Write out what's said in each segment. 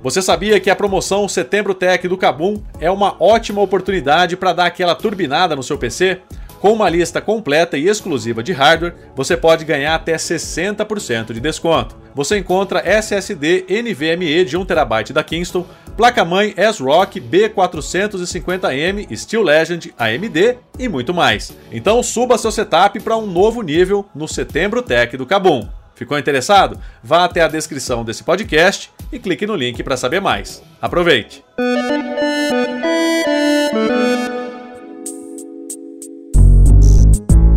Você sabia que a promoção Setembro Tech do Kabum é uma ótima oportunidade para dar aquela turbinada no seu PC? Com uma lista completa e exclusiva de hardware, você pode ganhar até 60% de desconto. Você encontra SSD NVMe de 1TB da Kingston, placa-mãe S-Rock B450M Steel Legend AMD e muito mais. Então suba seu setup para um novo nível no Setembro Tech do Kabum. Ficou interessado? Vá até a descrição desse podcast e clique no link para saber mais. Aproveite!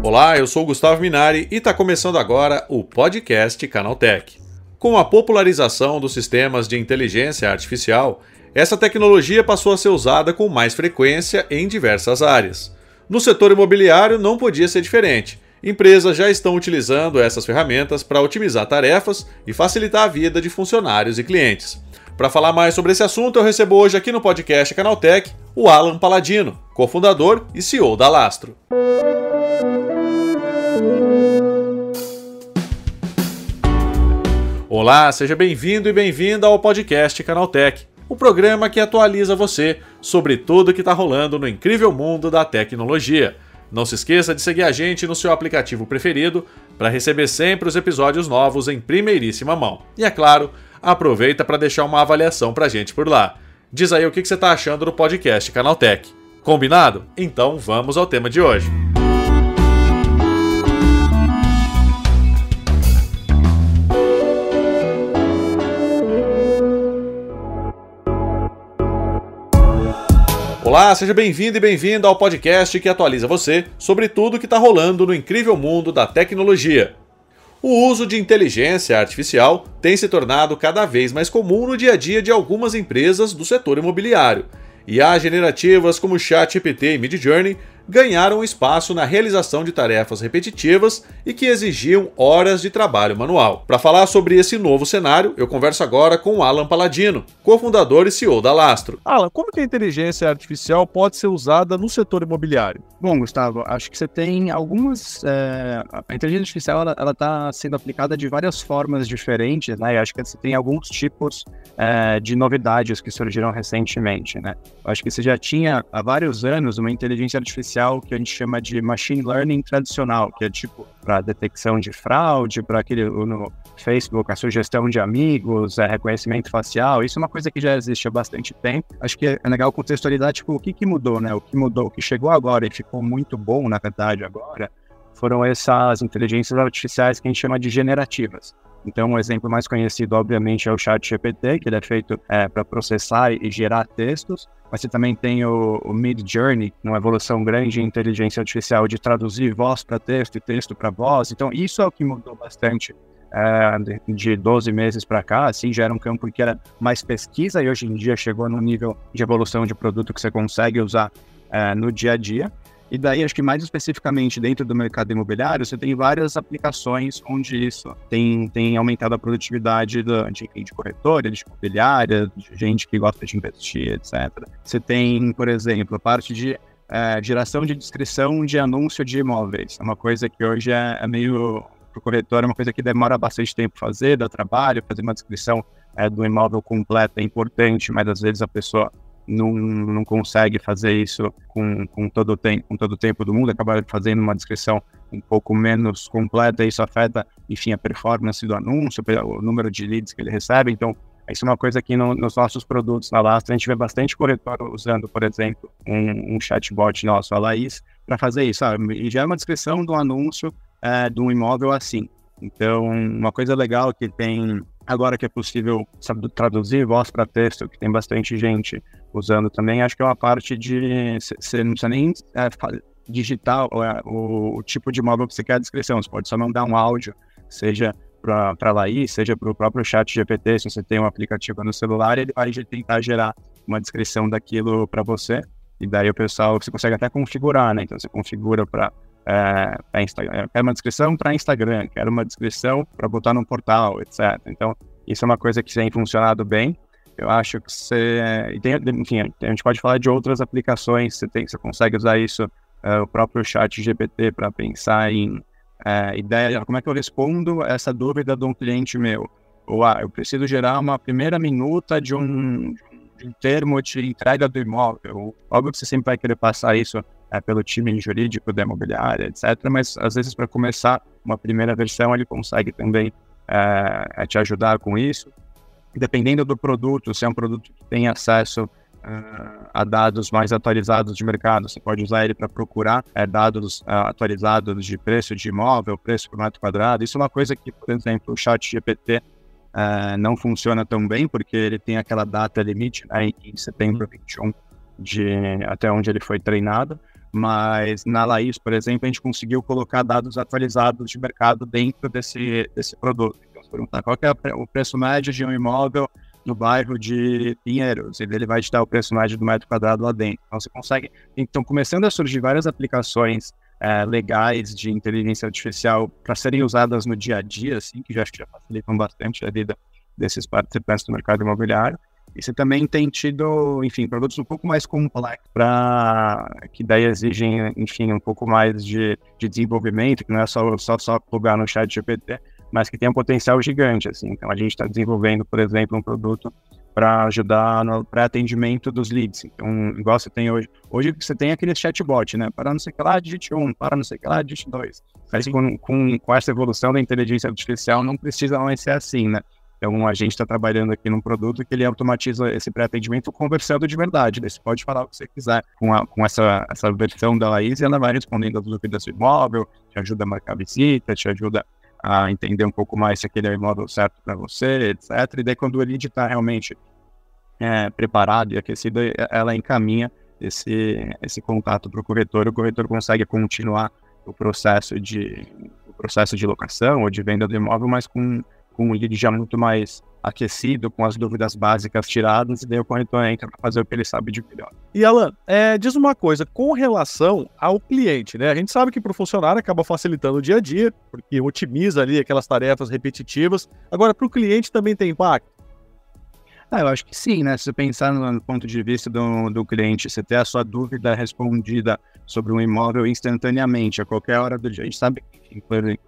Olá, eu sou Gustavo Minari e está começando agora o podcast Canaltech. Com a popularização dos sistemas de inteligência artificial, essa tecnologia passou a ser usada com mais frequência em diversas áreas. No setor imobiliário não podia ser diferente. Empresas já estão utilizando essas ferramentas para otimizar tarefas e facilitar a vida de funcionários e clientes. Para falar mais sobre esse assunto, eu recebo hoje aqui no podcast Canaltech o Alan Paladino, cofundador e CEO da Lastro. Olá, seja bem-vindo e bem-vinda ao podcast Canaltech, o programa que atualiza você sobre tudo que está rolando no incrível mundo da tecnologia. Não se esqueça de seguir a gente no seu aplicativo preferido para receber sempre os episódios novos em primeiríssima mão. E é claro, aproveita para deixar uma avaliação para a gente por lá. Diz aí o que você está achando do podcast Canaltech. Combinado? Então vamos ao tema de hoje. Olá, seja bem-vindo e bem-vinda ao podcast que atualiza você sobre tudo que está rolando no incrível mundo da tecnologia. O uso de inteligência artificial tem se tornado cada vez mais comum no dia a dia de algumas empresas do setor imobiliário. E há generativas como ChatGPT e Midjourney ganharam espaço na realização de tarefas repetitivas e que exigiam horas de trabalho manual. Para falar sobre esse novo cenário, eu converso agora com Alan Paladino, cofundador e CEO da Lastro. Alan, como que a inteligência artificial pode ser usada no setor imobiliário? Bom, Gustavo, acho que você tem algumas. É... A inteligência artificial ela está sendo aplicada de várias formas diferentes, né? Eu acho que você tem alguns tipos é, de novidades que surgiram recentemente, né? Eu acho que você já tinha há vários anos uma inteligência artificial que a gente chama de machine learning tradicional, que é tipo para detecção de fraude, para aquele no Facebook, a sugestão de amigos, é, reconhecimento facial. Isso é uma coisa que já existe há bastante tempo. Acho que é legal contextualizar tipo o que, que mudou, né? O que mudou, o que chegou agora e ficou muito bom, na verdade, agora, foram essas inteligências artificiais que a gente chama de generativas. Então, um exemplo mais conhecido, obviamente, é o Chat GPT, que ele é feito é, para processar e gerar textos. Mas você também tem o, o Mid Journey, uma evolução grande em inteligência artificial de traduzir voz para texto e texto para voz. Então, isso é o que mudou bastante é, de 12 meses para cá, assim, já era um campo que era mais pesquisa e hoje em dia chegou no nível de evolução de produto que você consegue usar é, no dia a dia. E daí, acho que mais especificamente dentro do mercado imobiliário, você tem várias aplicações onde isso tem, tem aumentado a produtividade do, de, de corretora, de imobiliária, de gente que gosta de investir, etc. Você tem, por exemplo, a parte de é, geração de descrição de anúncio de imóveis. É uma coisa que hoje é, é meio para o corretor, é uma coisa que demora bastante tempo fazer, dá trabalho, fazer uma descrição é, do imóvel completa é importante, mas às vezes a pessoa não, não consegue fazer isso com, com, todo o tempo, com todo o tempo do mundo, acaba fazendo uma descrição um pouco menos completa, isso afeta, enfim, a performance do anúncio, o número de leads que ele recebe, então isso é uma coisa que no, nos nossos produtos na Lastra, a gente vê bastante corretor usando, por exemplo, um, um chatbot nosso, a Laís, para fazer isso, e já é uma descrição do anúncio é, de um imóvel assim. Então, uma coisa legal que tem agora que é possível traduzir voz para texto, que tem bastante gente usando também, acho que é uma parte de você não precisa nem é, digitar é, o, o, tipo de móvel que você quer a descrição, você pode só mandar um áudio, seja para a Laís, seja para o próprio chat GPT, se você tem um aplicativo no celular, ele vai tentar gerar uma descrição daquilo para você, e daí o pessoal, você consegue até configurar, né? Então você configura para é, é Instagram, quero uma descrição para Instagram, quero uma descrição para botar no portal, etc. Então, isso é uma coisa que tem funcionado bem. Eu acho que você. Tem, enfim, a gente pode falar de outras aplicações, você, tem, você consegue usar isso, é, o próprio chat GPT, para pensar em é, ideia, como é que eu respondo essa dúvida de um cliente meu? ou ah, eu preciso gerar uma primeira minuta de um, de um termo de entrega do imóvel. Óbvio que você sempre vai querer passar isso é, pelo time jurídico da imobiliária, etc. Mas às vezes para começar uma primeira versão ele consegue também te ajudar com isso. Dependendo do produto, se é um produto que tem acesso uh, a dados mais atualizados de mercado. Você pode usar ele para procurar uh, dados uh, atualizados de preço de imóvel, preço por metro quadrado. Isso é uma coisa que, por exemplo, o chat GPT não funciona tão bem, porque ele tem aquela data limite né, em setembro 21 de até onde ele foi treinado. Mas na Laís, por exemplo, a gente conseguiu colocar dados atualizados de mercado dentro desse, desse produto. Perguntar qual é o preço médio de um imóvel no bairro de Pinheiros, ele vai te dar o preço médio do metro quadrado lá dentro. Então você consegue. Então, começando a surgir várias aplicações é, legais de inteligência artificial para serem usadas no dia a dia, assim, que já já facilitam bastante a vida desses participantes do mercado imobiliário. E você também tem tido, enfim, produtos um pouco mais complexos para que daí exigem, enfim, um pouco mais de, de desenvolvimento, que não é só só, só plugar no chat GPT, mas que tem um potencial gigante, assim. Então, a gente está desenvolvendo, por exemplo, um produto para ajudar no pré-atendimento dos leads. Então, igual você tem hoje. Hoje você tem aquele chatbot, né? Para não sei o que lá, digite 1, para não sei o que lá, digite 2. Mas com, com, com essa evolução da inteligência artificial, não precisa mais ser assim, né? Então, a gente está trabalhando aqui num produto que ele automatiza esse pré-atendimento conversando de verdade. Você pode falar o que você quiser com, a, com essa, essa versão da Laís e ela vai respondendo as dúvidas do imóvel, te ajuda a marcar visita, te ajuda a entender um pouco mais se aquele é o imóvel certo para você, etc. E daí, quando o lead está realmente é, preparado e aquecido, ela encaminha esse, esse contato para o corretor. O corretor consegue continuar o processo de o processo de locação ou de venda do imóvel, mas com, com um lead já muito mais aquecido, com as dúvidas básicas tiradas, e daí o corretor entra para fazer o que ele sabe de melhor. E Alan, é, diz uma coisa, com relação ao cliente, né? A gente sabe que para o funcionário acaba facilitando o dia a dia, porque otimiza ali aquelas tarefas repetitivas. Agora, para o cliente também tem impacto? Ah, eu acho que sim, né? Se você pensar no, no ponto de vista do, do cliente, você ter a sua dúvida respondida sobre um imóvel instantaneamente, a qualquer hora do dia. A gente sabe que,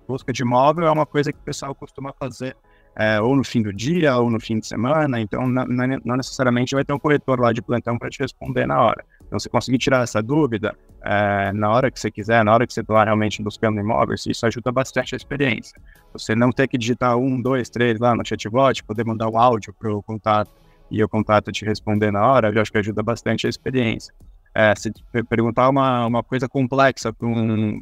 busca de imóvel é uma coisa que o pessoal costuma fazer é, ou no fim do dia, ou no fim de semana, então não, não necessariamente vai ter um corretor lá de plantão para te responder na hora. Então, você conseguir tirar essa dúvida é, na hora que você quiser, na hora que você está realmente buscando imóveis, isso ajuda bastante a experiência. Você não ter que digitar um, dois, três lá no chatbot, poder mandar o áudio para o contato e o contato te responder na hora, eu acho que ajuda bastante a experiência. É, se perguntar uma, uma coisa complexa para um,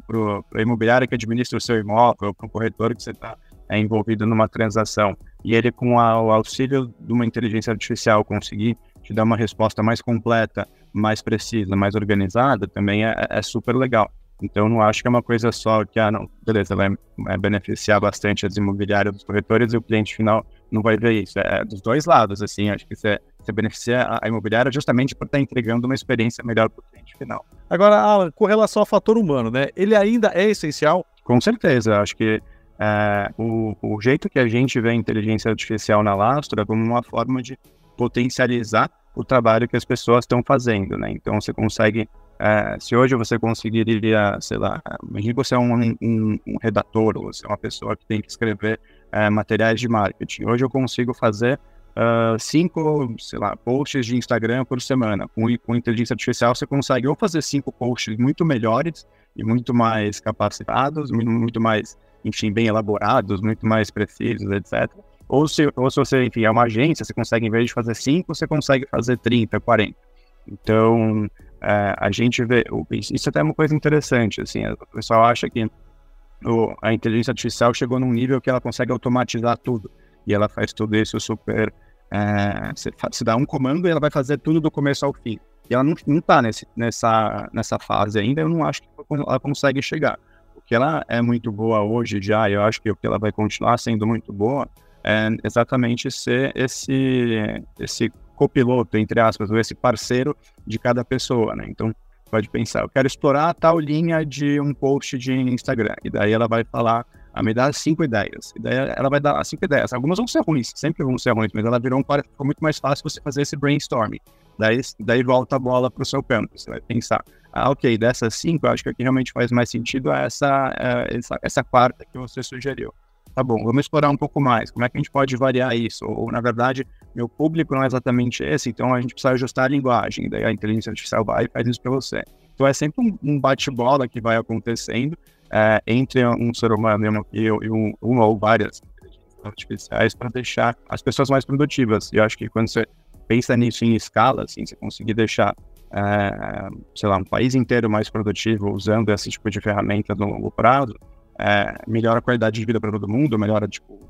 a imobiliária que administra o seu imóvel, para um corretor que você está é envolvido numa transação e ele, com a, o auxílio de uma inteligência artificial, conseguir te dar uma resposta mais completa, mais precisa, mais organizada, também é, é super legal. Então, não acho que é uma coisa só que, ah, não, beleza, vai é, beneficiar bastante as imobiliárias dos corretores e o cliente final não vai ver isso. É dos dois lados, assim, acho que você, você beneficia a, imobiliária justamente por estar entregando uma experiência melhor para o cliente final. Agora, Alan, com relação ao fator humano, né, ele ainda é essencial? Com certeza, acho que é, o, o, jeito que a gente vê a inteligência artificial na Lastra é como uma forma de potencializar o trabalho que as pessoas estão fazendo, né? Então você consegue, é, se hoje você conseguiria, sei lá, imagine que você é um, um, um, redator, ou você é uma pessoa que tem que escrever é, materiais de marketing. Hoje eu consigo fazer uh, cinco, sei lá, posts de Instagram por semana. Com, com inteligência artificial você consegue ou fazer cinco posts muito melhores e muito mais capacitados, muito mais enfim, bem elaborados, muito mais precisos, etc. Ou se, ou se você, enfim, é uma agência, você consegue, em vez de fazer 5, você consegue fazer 30, 40. Então, é, a gente vê, isso até é uma coisa interessante, assim, o pessoal acha que a inteligência artificial chegou num nível que ela consegue automatizar tudo, e ela faz tudo isso super, é, você, você dá um comando e ela vai fazer tudo do começo ao fim. E ela não, não tá nesse, nessa, nessa fase ainda, eu não acho que ela consegue chegar que ela é muito boa hoje já, eu acho que o que ela vai continuar sendo muito boa, é exatamente ser esse, esse copiloto, entre aspas, ou esse parceiro de cada pessoa, né? Então, pode pensar, eu quero explorar tal linha de um post de Instagram, e daí ela vai falar, ah, me dá cinco ideias, ela vai dar cinco ideias, algumas vão ser ruins, sempre vão ser ruins, mas ela virou um, ficou muito mais fácil você fazer esse brainstorming, daí, daí volta a bola para o seu campo, você vai pensar, ah, ok, dessas cinco, acho que o que realmente faz mais sentido é essa, é, essa, essa quarta que você sugeriu. tá bom, vamos explorar um pouco mais. Como é que a gente pode variar isso? Ou, na verdade, meu público não é exatamente esse, então a gente precisa ajustar a linguagem. Daí a inteligência artificial vai e faz isso para você. Então é sempre um, um bate-bola que vai acontecendo é, entre um ser humano e, e um, uma ou várias artificiais para deixar as pessoas mais produtivas. E eu acho que quando você pensa nisso em escala, assim, você conseguir deixar, é, sei lá, um país inteiro mais produtivo usando esse tipo de ferramenta no longo prazo, é, melhora a qualidade de vida para todo mundo, melhora, tipo,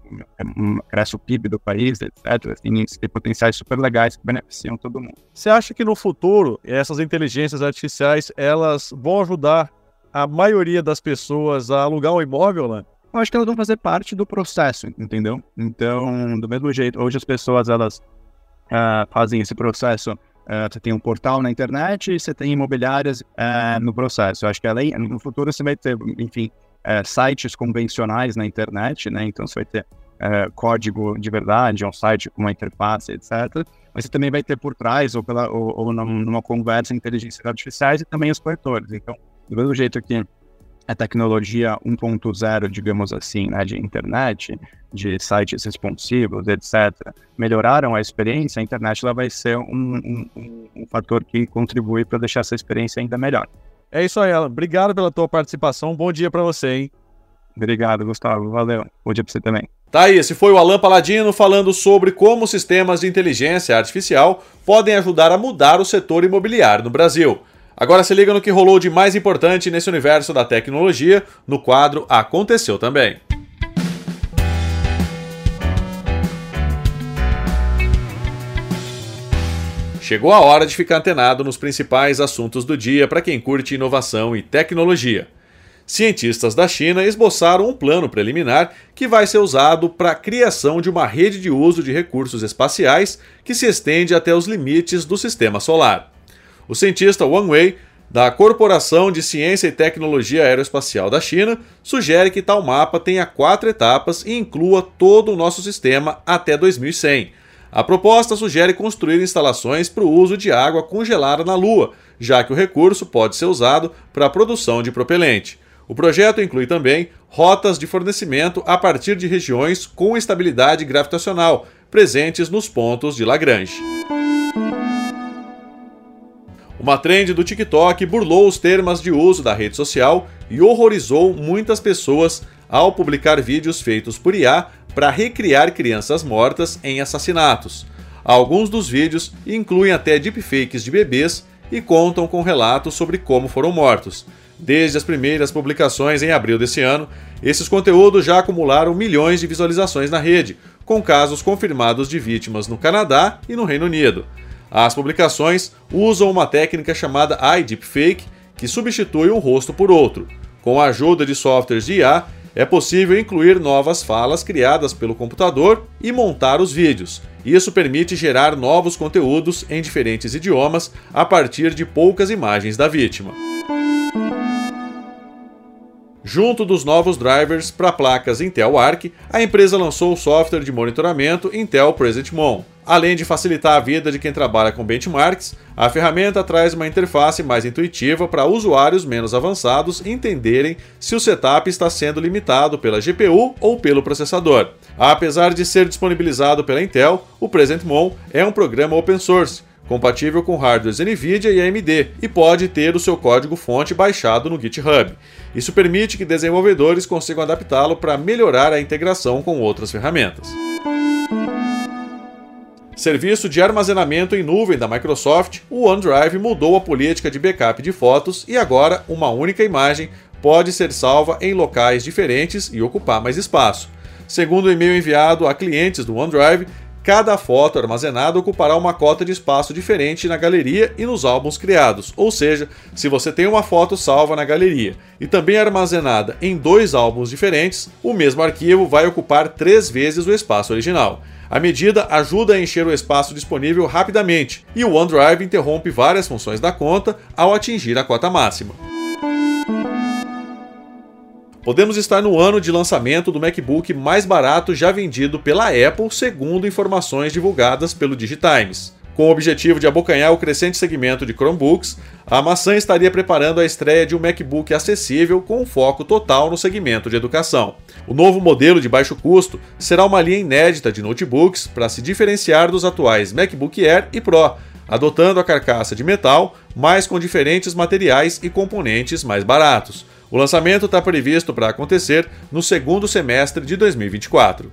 cresce o PIB do país, etc. Assim, tem potenciais super legais que beneficiam todo mundo. Você acha que no futuro essas inteligências artificiais elas vão ajudar a maioria das pessoas a alugar um imóvel, né? Eu acho que elas vão fazer parte do processo, entendeu? Então, do mesmo jeito, hoje as pessoas elas uh, fazem esse processo. Uh, você tem um portal na internet e você tem imobiliárias uh, no processo. Eu acho que além, no futuro você vai ter, enfim, sites convencionais na internet, né? Então você vai ter código de verdade, um site com uma interface, etc. Mas você também vai ter por trás, ou, pela, ou, ou numa conversa, inteligências artificiais e também os corretores. Então, do mesmo jeito que a tecnologia 1.0, digamos assim, né, de internet, de sites responsivos, etc., melhoraram a experiência, a internet ela vai ser um, um, um fator que contribui para deixar essa experiência ainda melhor. É isso aí, Alan. Obrigado pela tua participação. Bom dia para você, hein? Obrigado, Gustavo. Valeu. Bom dia para você também. Tá aí, esse foi o Alan Paladino falando sobre como sistemas de inteligência artificial podem ajudar a mudar o setor imobiliário no Brasil. Agora se liga no que rolou de mais importante nesse universo da tecnologia no quadro Aconteceu Também. Chegou a hora de ficar antenado nos principais assuntos do dia para quem curte inovação e tecnologia. Cientistas da China esboçaram um plano preliminar que vai ser usado para a criação de uma rede de uso de recursos espaciais que se estende até os limites do sistema solar. O cientista Wang Wei, da Corporação de Ciência e Tecnologia Aeroespacial da China, sugere que tal mapa tenha quatro etapas e inclua todo o nosso sistema até 2100. A proposta sugere construir instalações para o uso de água congelada na Lua, já que o recurso pode ser usado para a produção de propelente. O projeto inclui também rotas de fornecimento a partir de regiões com estabilidade gravitacional, presentes nos pontos de Lagrange. Uma trend do TikTok burlou os termos de uso da rede social e horrorizou muitas pessoas ao publicar vídeos feitos por IA para recriar crianças mortas em assassinatos. Alguns dos vídeos incluem até deepfakes de bebês e contam com relatos sobre como foram mortos. Desde as primeiras publicações em abril desse ano, esses conteúdos já acumularam milhões de visualizações na rede, com casos confirmados de vítimas no Canadá e no Reino Unido. As publicações usam uma técnica chamada iDeepfake, que substitui um rosto por outro. Com a ajuda de softwares de IA, é possível incluir novas falas criadas pelo computador e montar os vídeos. Isso permite gerar novos conteúdos em diferentes idiomas a partir de poucas imagens da vítima. Junto dos novos drivers para placas Intel Arc, a empresa lançou o software de monitoramento Intel Presentmon. Além de facilitar a vida de quem trabalha com benchmarks, a ferramenta traz uma interface mais intuitiva para usuários menos avançados entenderem se o setup está sendo limitado pela GPU ou pelo processador. Apesar de ser disponibilizado pela Intel, o PresentMon é um programa open source, compatível com hardwares NVIDIA e AMD, e pode ter o seu código-fonte baixado no GitHub. Isso permite que desenvolvedores consigam adaptá-lo para melhorar a integração com outras ferramentas. Serviço de armazenamento em nuvem da Microsoft, o OneDrive mudou a política de backup de fotos e agora uma única imagem pode ser salva em locais diferentes e ocupar mais espaço. Segundo o e-mail enviado a clientes do OneDrive, cada foto armazenada ocupará uma cota de espaço diferente na galeria e nos álbuns criados. Ou seja, se você tem uma foto salva na galeria e também armazenada em dois álbuns diferentes, o mesmo arquivo vai ocupar três vezes o espaço original. A medida ajuda a encher o espaço disponível rapidamente e o OneDrive interrompe várias funções da conta ao atingir a cota máxima. Podemos estar no ano de lançamento do MacBook mais barato já vendido pela Apple, segundo informações divulgadas pelo Digitimes. Com o objetivo de abocanhar o crescente segmento de Chromebooks, a maçã estaria preparando a estreia de um MacBook acessível com um foco total no segmento de educação. O novo modelo de baixo custo será uma linha inédita de notebooks para se diferenciar dos atuais MacBook Air e Pro, adotando a carcaça de metal, mas com diferentes materiais e componentes mais baratos. O lançamento está previsto para acontecer no segundo semestre de 2024.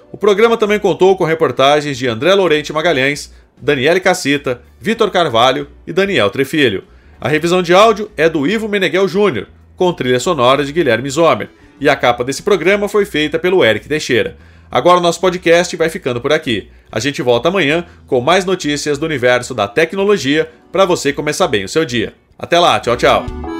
O programa também contou com reportagens de André Lorente Magalhães, Daniele Cassita, Vitor Carvalho e Daniel Trefilho. A revisão de áudio é do Ivo Meneghel Júnior, com trilha sonora de Guilherme Zomer, e a capa desse programa foi feita pelo Eric Teixeira. Agora o nosso podcast vai ficando por aqui. A gente volta amanhã com mais notícias do universo da tecnologia para você começar bem o seu dia. Até lá, tchau, tchau.